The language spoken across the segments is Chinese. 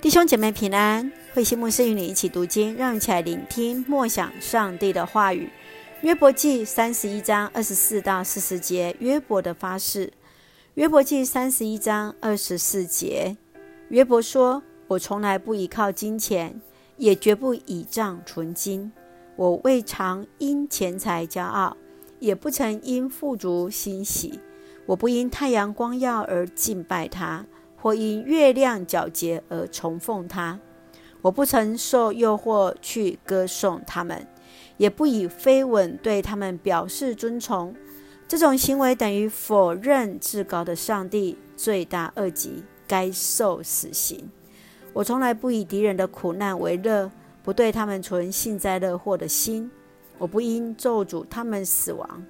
弟兄姐妹平安，慧心牧师与你一起读经，让我们一起来聆听默想上帝的话语。约伯记三十一章二十四到四十节，约伯的发誓。约伯记三十一章二十四节，约伯说：“我从来不依靠金钱，也绝不倚仗纯金。我未尝因钱财骄傲，也不曾因富足欣喜。我不因太阳光耀而敬拜他。”或因月亮皎洁而崇奉他，我不曾受诱惑去歌颂他们，也不以飞吻对他们表示尊崇。这种行为等于否认至高的上帝，罪大恶极，该受死刑。我从来不以敌人的苦难为乐，不对他们存幸灾乐祸的心。我不因咒诅他们死亡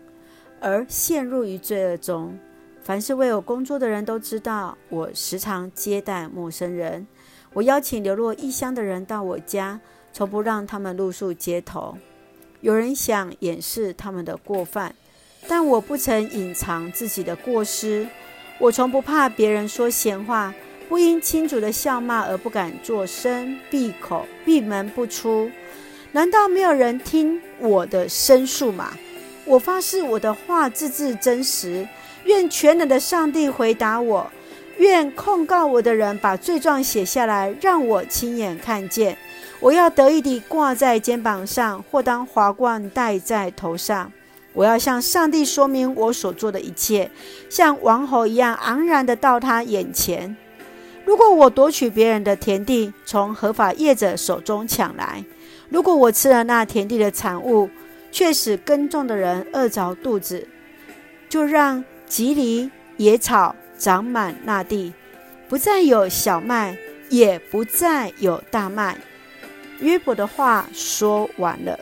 而陷入于罪恶中。凡是为我工作的人都知道，我时常接待陌生人。我邀请流落异乡的人到我家，从不让他们露宿街头。有人想掩饰他们的过犯，但我不曾隐藏自己的过失。我从不怕别人说闲话，不因亲族的笑骂而不敢作声，闭口闭门不出。难道没有人听我的申诉吗？我发誓，我的话字字真实。愿全能的上帝回答我，愿控告我的人把罪状写下来，让我亲眼看见。我要得意地挂在肩膀上，或当华冠戴在头上。我要向上帝说明我所做的一切，像王侯一样昂然地到他眼前。如果我夺取别人的田地，从合法业者手中抢来；如果我吃了那田地的产物，却使耕种的人饿着肚子，就让。蒺藜野草长满那地，不再有小麦，也不再有大麦。约伯的话说完了。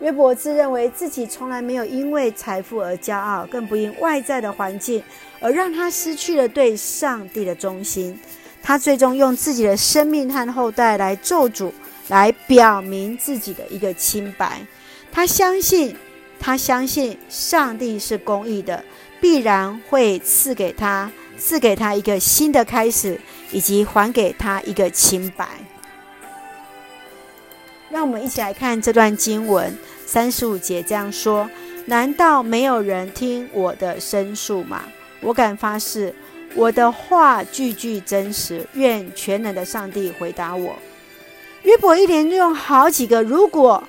约伯自认为自己从来没有因为财富而骄傲，更不因外在的环境而让他失去了对上帝的忠心。他最终用自己的生命和后代来咒诅，来表明自己的一个清白。他相信。他相信上帝是公义的，必然会赐给他，赐给他一个新的开始，以及还给他一个清白。让我们一起来看这段经文，三十五节这样说：难道没有人听我的申诉吗？我敢发誓，我的话句句真实。愿全能的上帝回答我。约伯一连用好几个如果，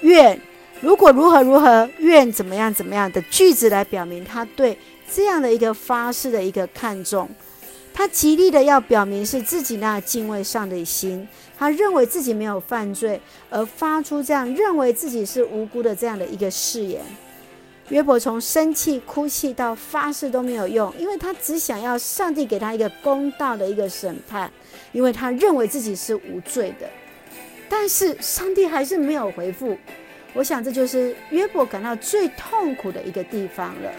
愿。如果如何如何，愿怎么样怎么样的句子来表明他对这样的一个发誓的一个看重，他极力的要表明是自己那敬畏上的心，他认为自己没有犯罪，而发出这样认为自己是无辜的这样的一个誓言。约伯从生气、哭泣到发誓都没有用，因为他只想要上帝给他一个公道的一个审判，因为他认为自己是无罪的，但是上帝还是没有回复。我想，这就是约伯感到最痛苦的一个地方了。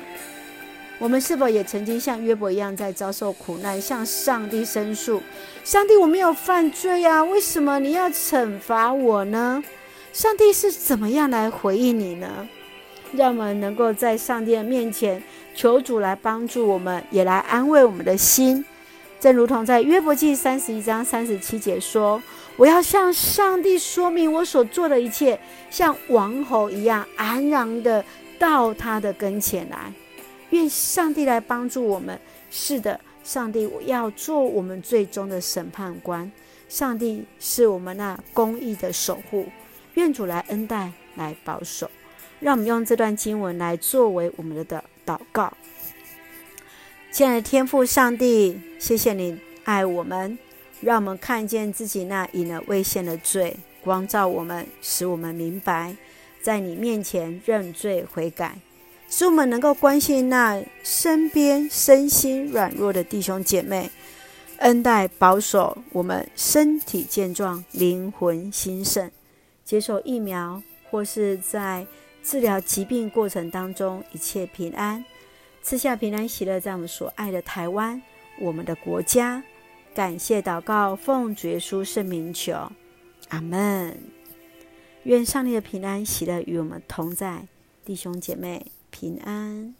我们是否也曾经像约伯一样，在遭受苦难，向上帝申诉：“上帝，我没有犯罪啊，为什么你要惩罚我呢？”上帝是怎么样来回应你呢？让我们能够在上帝的面前求主来帮助我们，也来安慰我们的心。正如同在约伯记三十一章三十七节说：“我要向上帝说明我所做的一切，像王侯一样安然的到他的跟前来。愿上帝来帮助我们。是的，上帝要做我们最终的审判官。上帝是我们那公义的守护。愿主来恩待，来保守。让我们用这段经文来作为我们的祷告。”亲爱的天父上帝，谢谢你爱我们，让我们看见自己那隐而未现的罪，光照我们，使我们明白，在你面前认罪悔改，使我们能够关心那身边身心软弱的弟兄姐妹，恩待保守我们身体健壮，灵魂兴盛，接受疫苗或是在治疗疾病过程当中一切平安。赐下平安喜乐，在我们所爱的台湾，我们的国家。感谢祷告，奉主耶稣圣名求，阿门。愿上帝的平安喜乐与我们同在，弟兄姐妹平安。